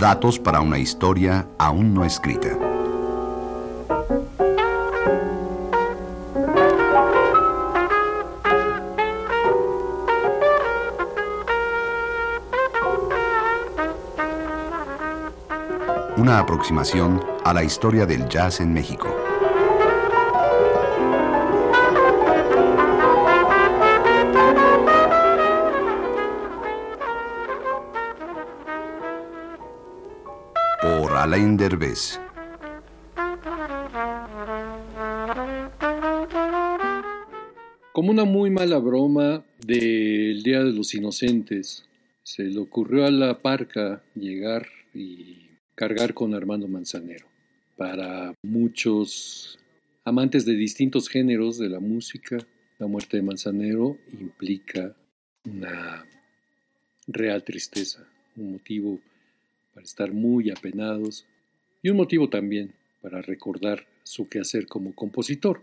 Datos para una historia aún no escrita. Una aproximación a la historia del jazz en México. Alain. Como una muy mala broma del Día de los Inocentes, se le ocurrió a la parca llegar y cargar con Armando Manzanero. Para muchos amantes de distintos géneros de la música, la muerte de Manzanero implica una real tristeza, un motivo estar muy apenados y un motivo también para recordar su quehacer como compositor,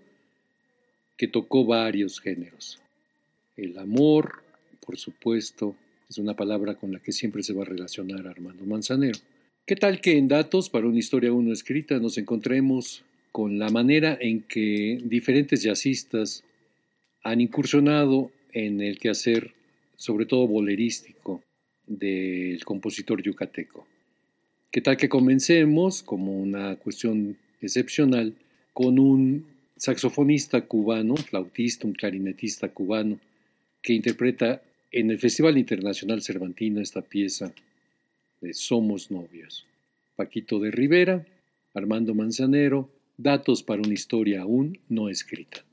que tocó varios géneros. El amor, por supuesto, es una palabra con la que siempre se va a relacionar Armando Manzanero. ¿Qué tal que en Datos para una historia uno escrita nos encontremos con la manera en que diferentes jazzistas han incursionado en el quehacer, sobre todo bolerístico, del compositor yucateco? ¿Qué tal que comencemos, como una cuestión excepcional, con un saxofonista cubano, flautista, un clarinetista cubano, que interpreta en el Festival Internacional Cervantino esta pieza de Somos Novios. Paquito de Rivera, Armando Manzanero, datos para una historia aún no escrita.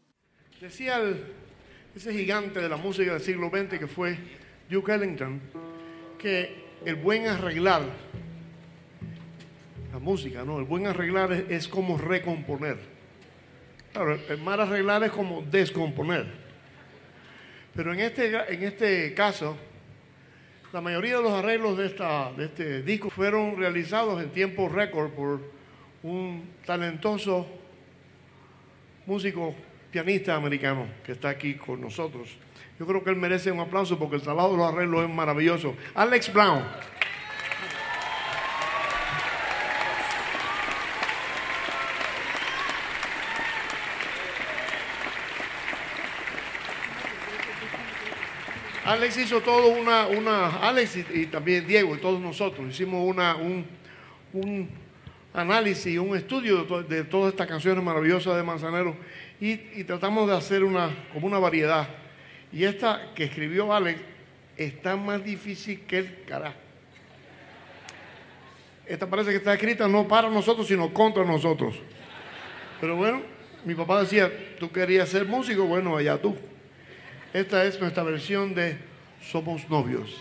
Decía ese gigante de la música del siglo XX que fue Duke Ellington, que el buen arreglar, la música, ¿no? El buen arreglar es, como recomponer. Claro, el mal arreglar es como descomponer. Pero en este, en este caso, la mayoría de los arreglos de, esta, de este disco fueron realizados en tiempo récord por un talentoso músico pianista americano que está aquí con nosotros. Yo creo que él merece un aplauso porque el trabajo de los arreglos es maravilloso. Alex Brown. Alex hizo todo una, una Alex y, también Diego y todos nosotros hicimos una, un, un análisis, un estudio de, de, todas estas canciones maravillosas de Manzanero y, y, tratamos de hacer una, como una variedad. Y esta que escribió Alex está más difícil que el carajo. Esta parece que está escrita no para nosotros, sino contra nosotros. Pero bueno, mi papá decía, tú querías ser músico, bueno, allá tú. Esta es nuestra versión de Somos novios.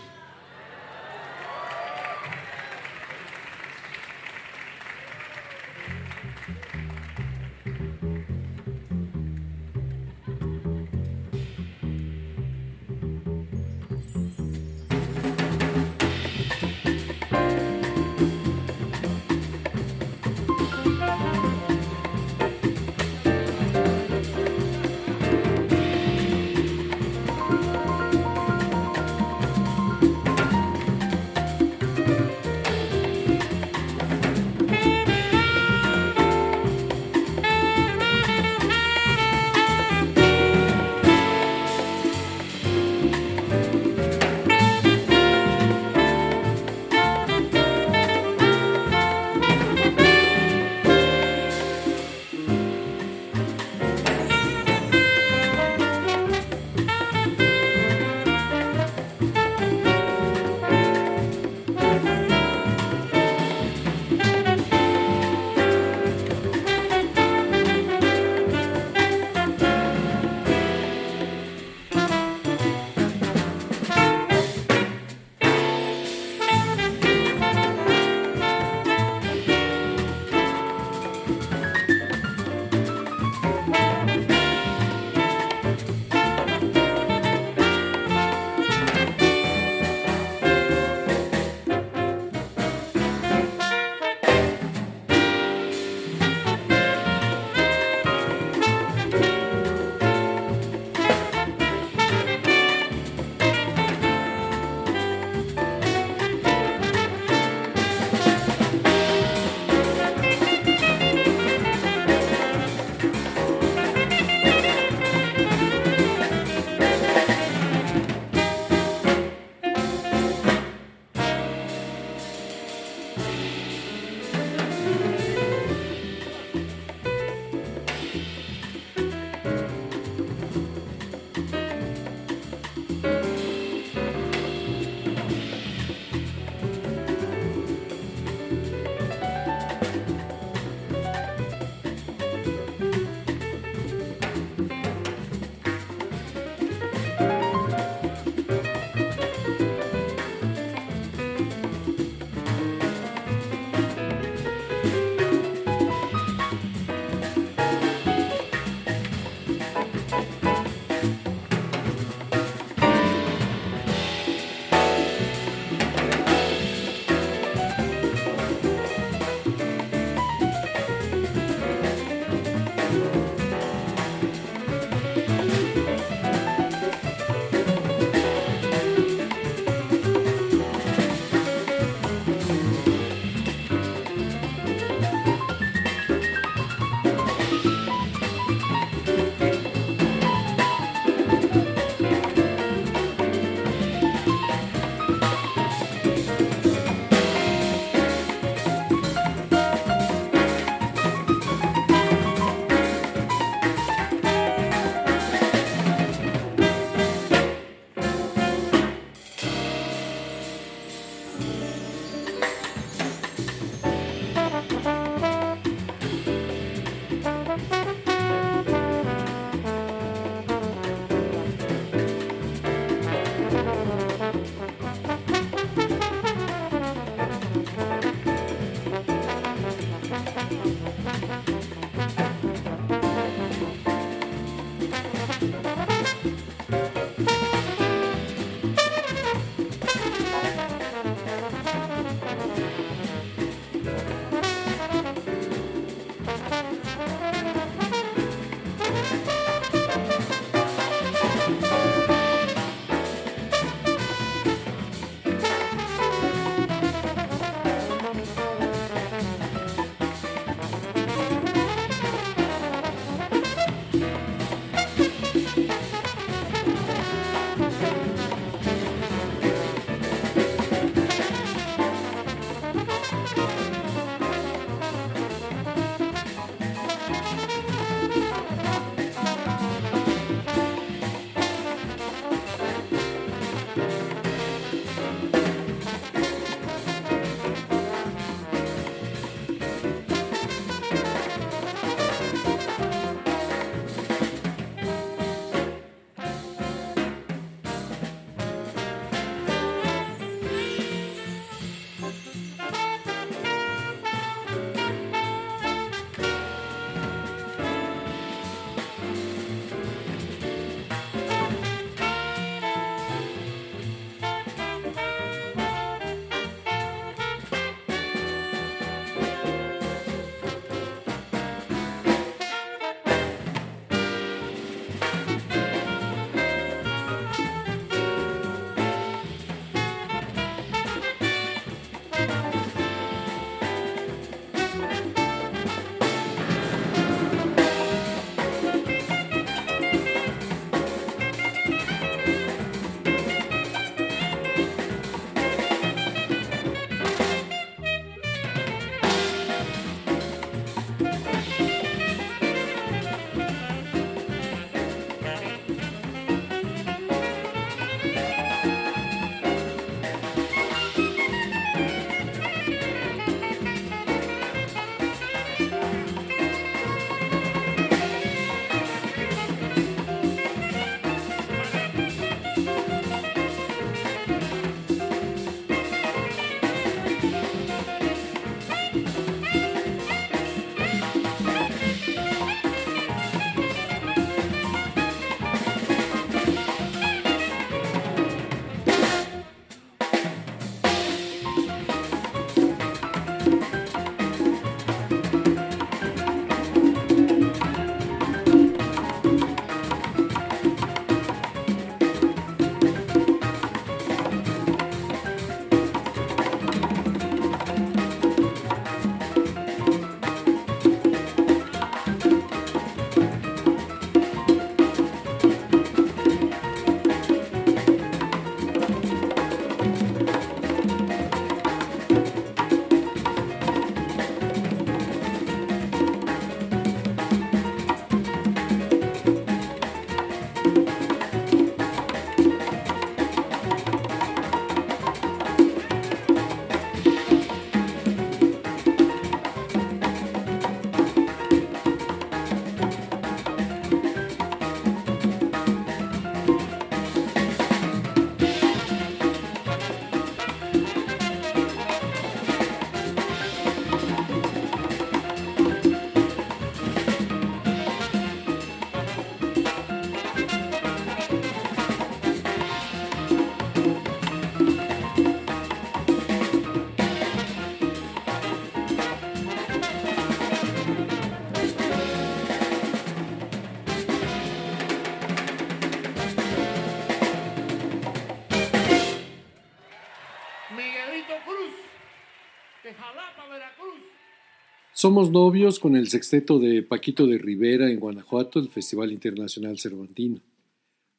Somos novios con el sexteto de Paquito de Rivera en Guanajuato, el Festival Internacional Cervantino.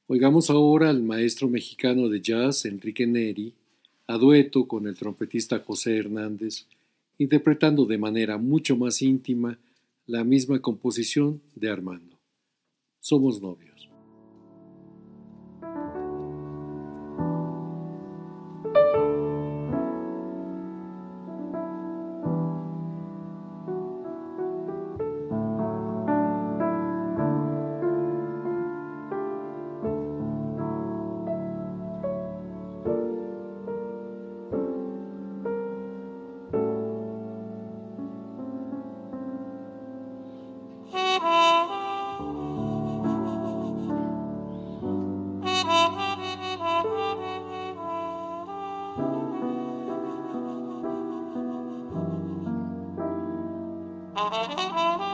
Oigamos ahora al maestro mexicano de jazz Enrique Neri, a dueto con el trompetista José Hernández, interpretando de manera mucho más íntima la misma composición de Armando. Somos novios. Thank you.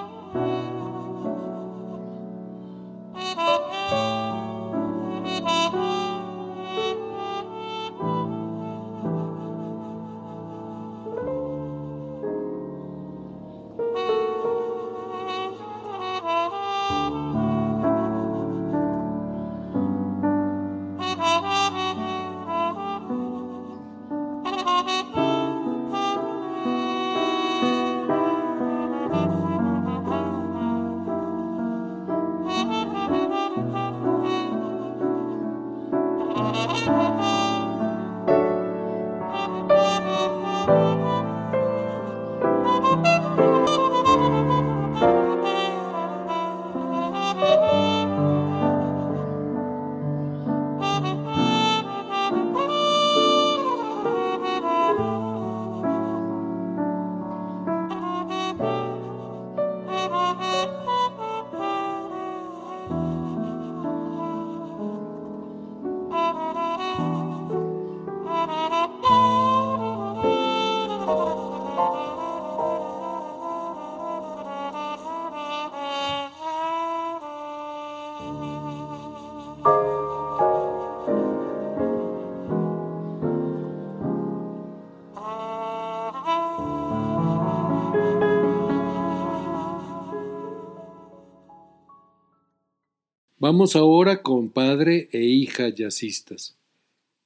Vamos ahora con padre e hija jazzistas.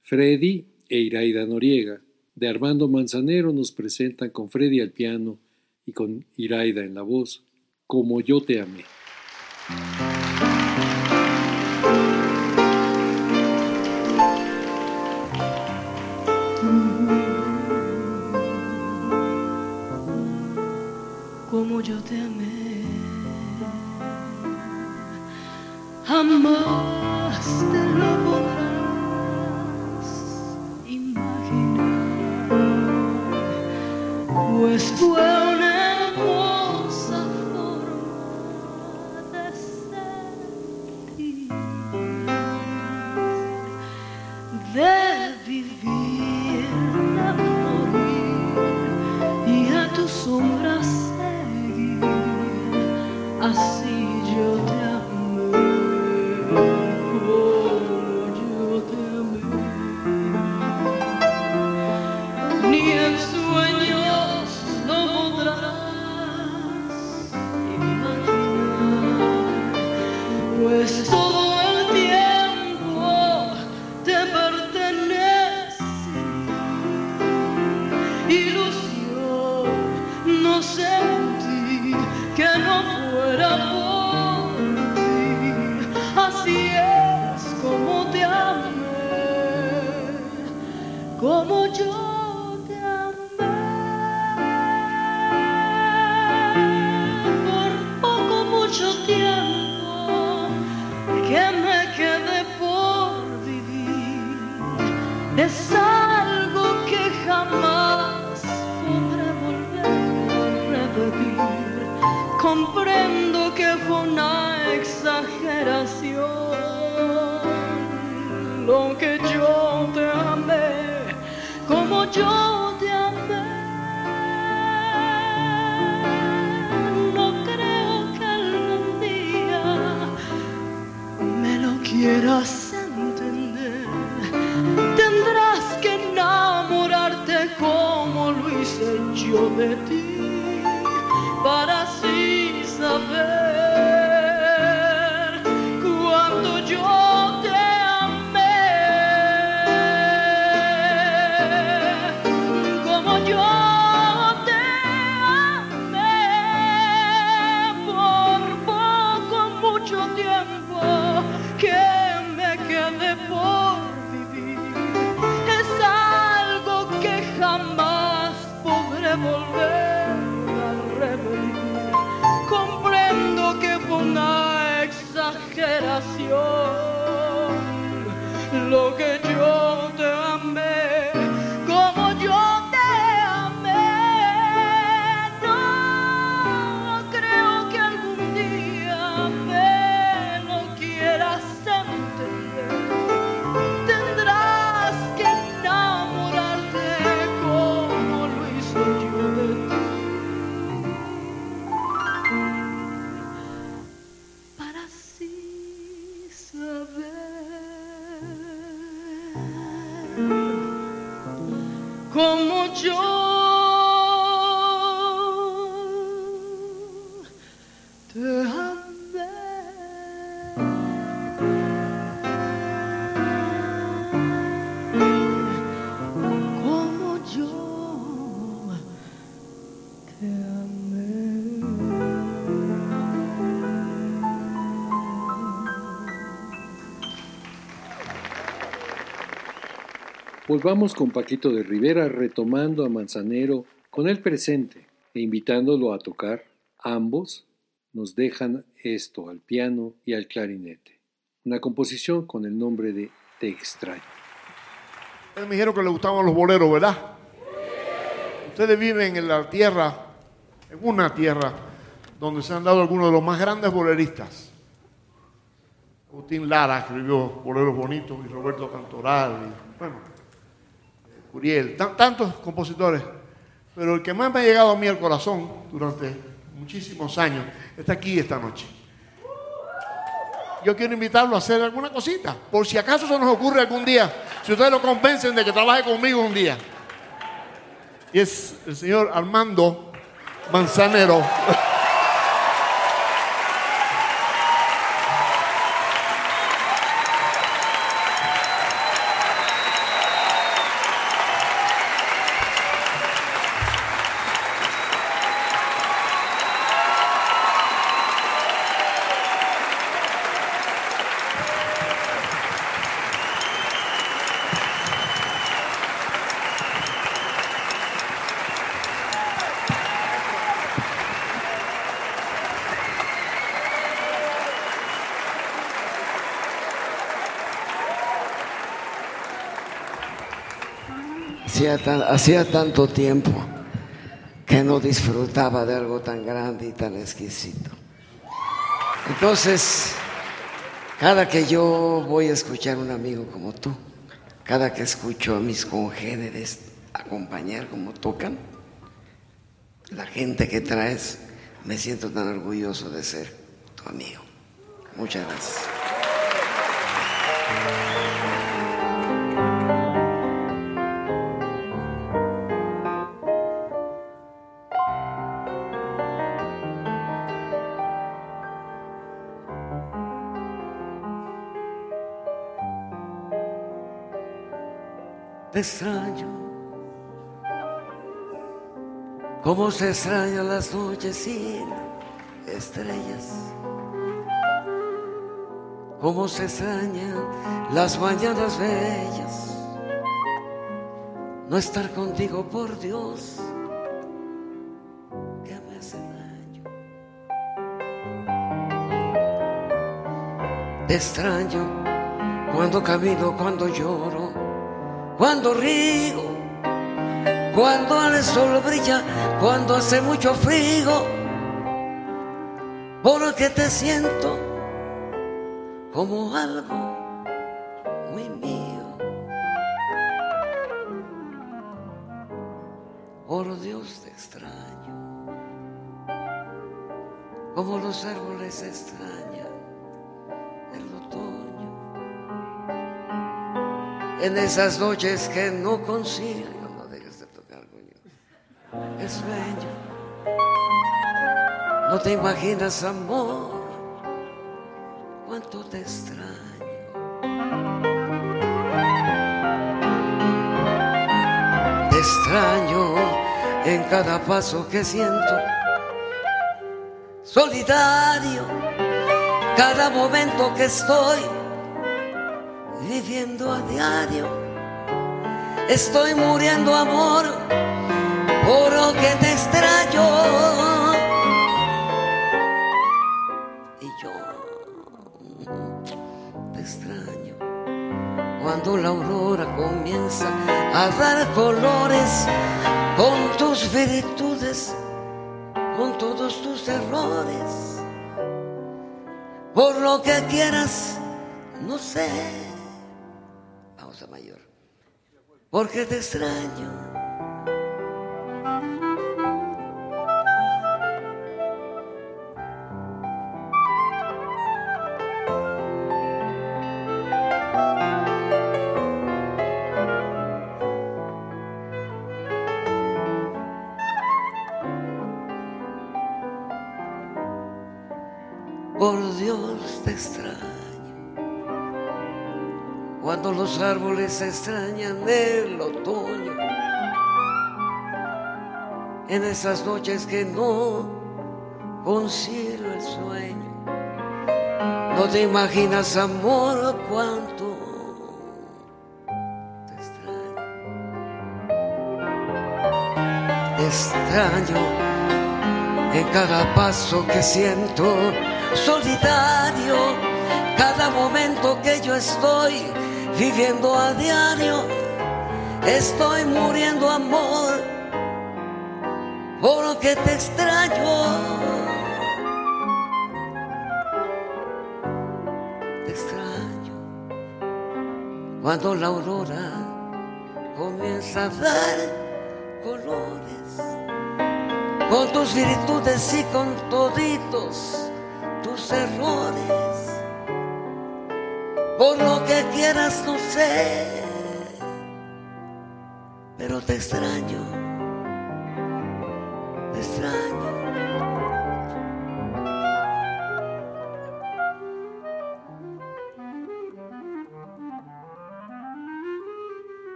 Freddy e Iraida Noriega, de Armando Manzanero, nos presentan con Freddy al piano y con Iraida en la voz, Como yo te amé. mama. Me Volvamos con Paquito de Rivera retomando a Manzanero con el presente e invitándolo a tocar. Ambos nos dejan esto al piano y al clarinete. Una composición con el nombre de Te extraño. Ustedes me dijeron que les gustaban los boleros, ¿verdad? Ustedes viven en la tierra, en una tierra donde se han dado algunos de los más grandes boleristas. Agustín Lara escribió boleros bonitos y Roberto Cantoral, y, bueno, Curiel, tan- tantos compositores. Pero el que más me ha llegado a mí al corazón durante muchísimos años está aquí esta noche. Yo quiero invitarlo a hacer alguna cosita, por si acaso se nos ocurre algún día, si ustedes lo convencen de que trabaje conmigo un día. Y es el señor Armando Manzanero. Hacía, tan- hacía tanto tiempo que no disfrutaba de algo tan grande y tan exquisito. Entonces, cada que yo voy a escuchar a un amigo como tú, cada que escucho a mis congéneres acompañar como tocan, la gente que traes, me siento tan orgulloso de ser tu amigo. Muchas gracias. Extraño, como se extrañan las noches sin estrellas, como se extrañan las mañanas bellas. No estar contigo, por Dios, que me hace daño. Te extraño cuando camino, cuando lloro, cuando río, cuando el sol brilla, cuando hace mucho frío, porque te siento como algo muy mío. Por Dios te extraño, como los árboles extrañan En esas noches que no concilio, no dejes de tocar, coño. te sueño. No te imaginas, amor, cuánto te extraño. Te extraño en cada paso que siento. Solidario, cada momento que estoy viviendo a diario. Estoy muriendo, amor, por lo que te extraño. Y yo te extraño cuando la aurora comienza a dar colores con tus virtudes, con todos tus errores. Por lo que quieras, no sé. Porque te extraño. Los árboles extrañan el otoño. En esas noches que no concilio el sueño. No te imaginas, amor, cuánto te extraño. Extraño en cada paso que siento solidario, cada momento que yo estoy viviendo a diario, estoy muriendo amor, por lo que te extraño. Te extraño cuando la aurora comienza a dar colores con tus virtudes y con toditos tus errores. Por lo que quieras, no sé, pero te extraño, te extraño.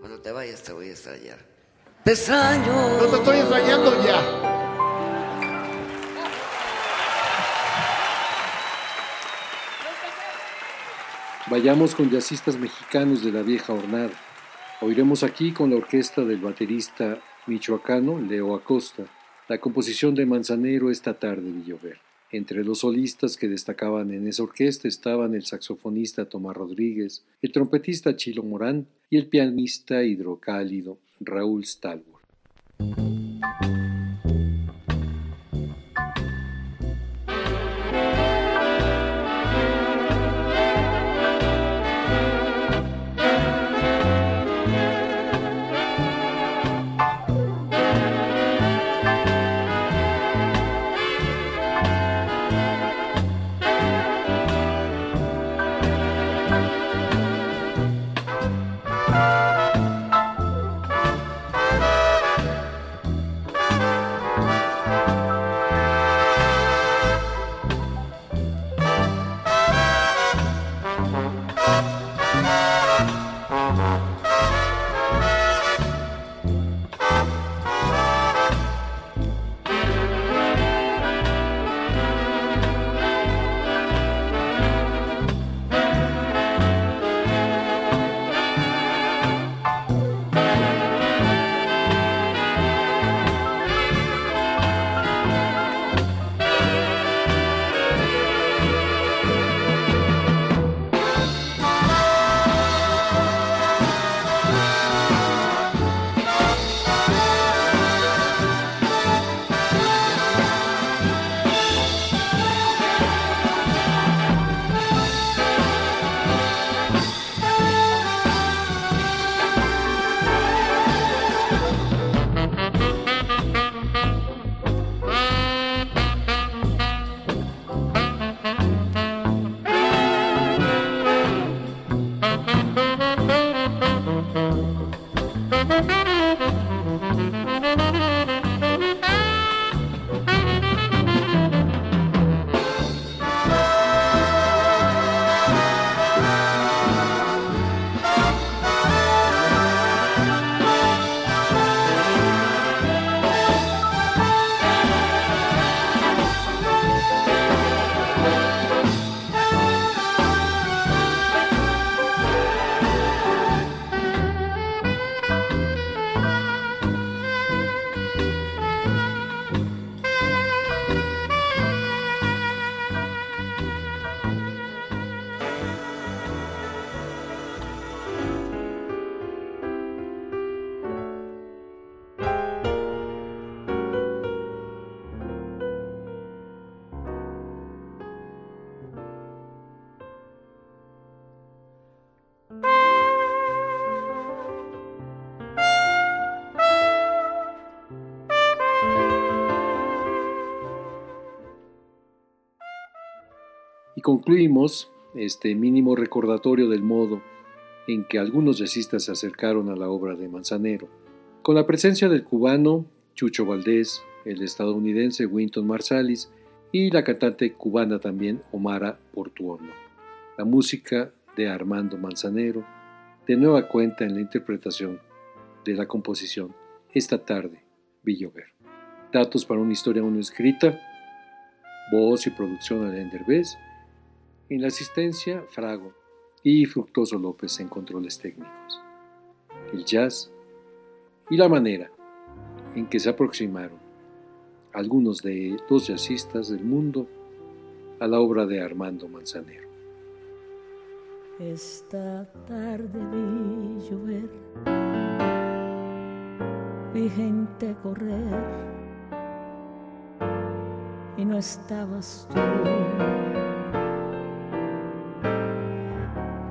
Cuando te vayas te voy a extrañar. Te extraño. No te estoy extrañando ya. Vayamos con jazzistas mexicanos de la vieja hornada. Oiremos aquí con la orquesta del baterista michoacano Leo Acosta la composición de Manzanero esta tarde de llover. Entre los solistas que destacaban en esa orquesta estaban el saxofonista Tomás Rodríguez, el trompetista Chilo Morán y el pianista hidrocálido Raúl Stalwart. Concluimos este mínimo recordatorio del modo en que algunos jazzistas se acercaron a la obra de Manzanero, con la presencia del cubano Chucho Valdés, el estadounidense Winton Marsalis y la cantante cubana también Omara Portuondo. La música de Armando Manzanero, de nueva cuenta en la interpretación de la composición Esta tarde, Villover. Datos para una historia aún escrita, voz y producción Alain Derbez, en la asistencia Frago y Fructoso López en controles técnicos. El jazz y la manera en que se aproximaron algunos de los jazzistas del mundo a la obra de Armando Manzanero. Esta tarde vi llover, vi gente correr y no estabas tú.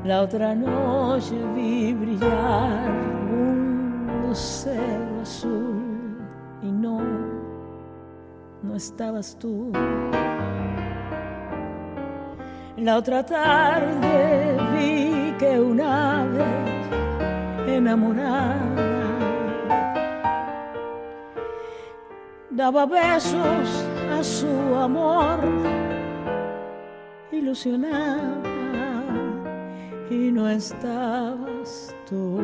La otra noche vi brillar un lucero azul y no, no estabas tú. La otra tarde vi que un ave enamorada daba besos a su amor ilusionada y no estabas tú.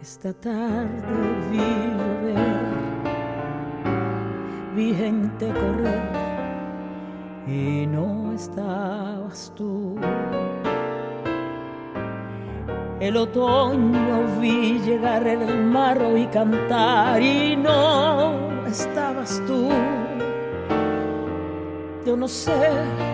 Esta tarde vi llover, vi gente correr y no estabas tú. El otoño vi llegar el marro y cantar y no estabas tú. Yo no sé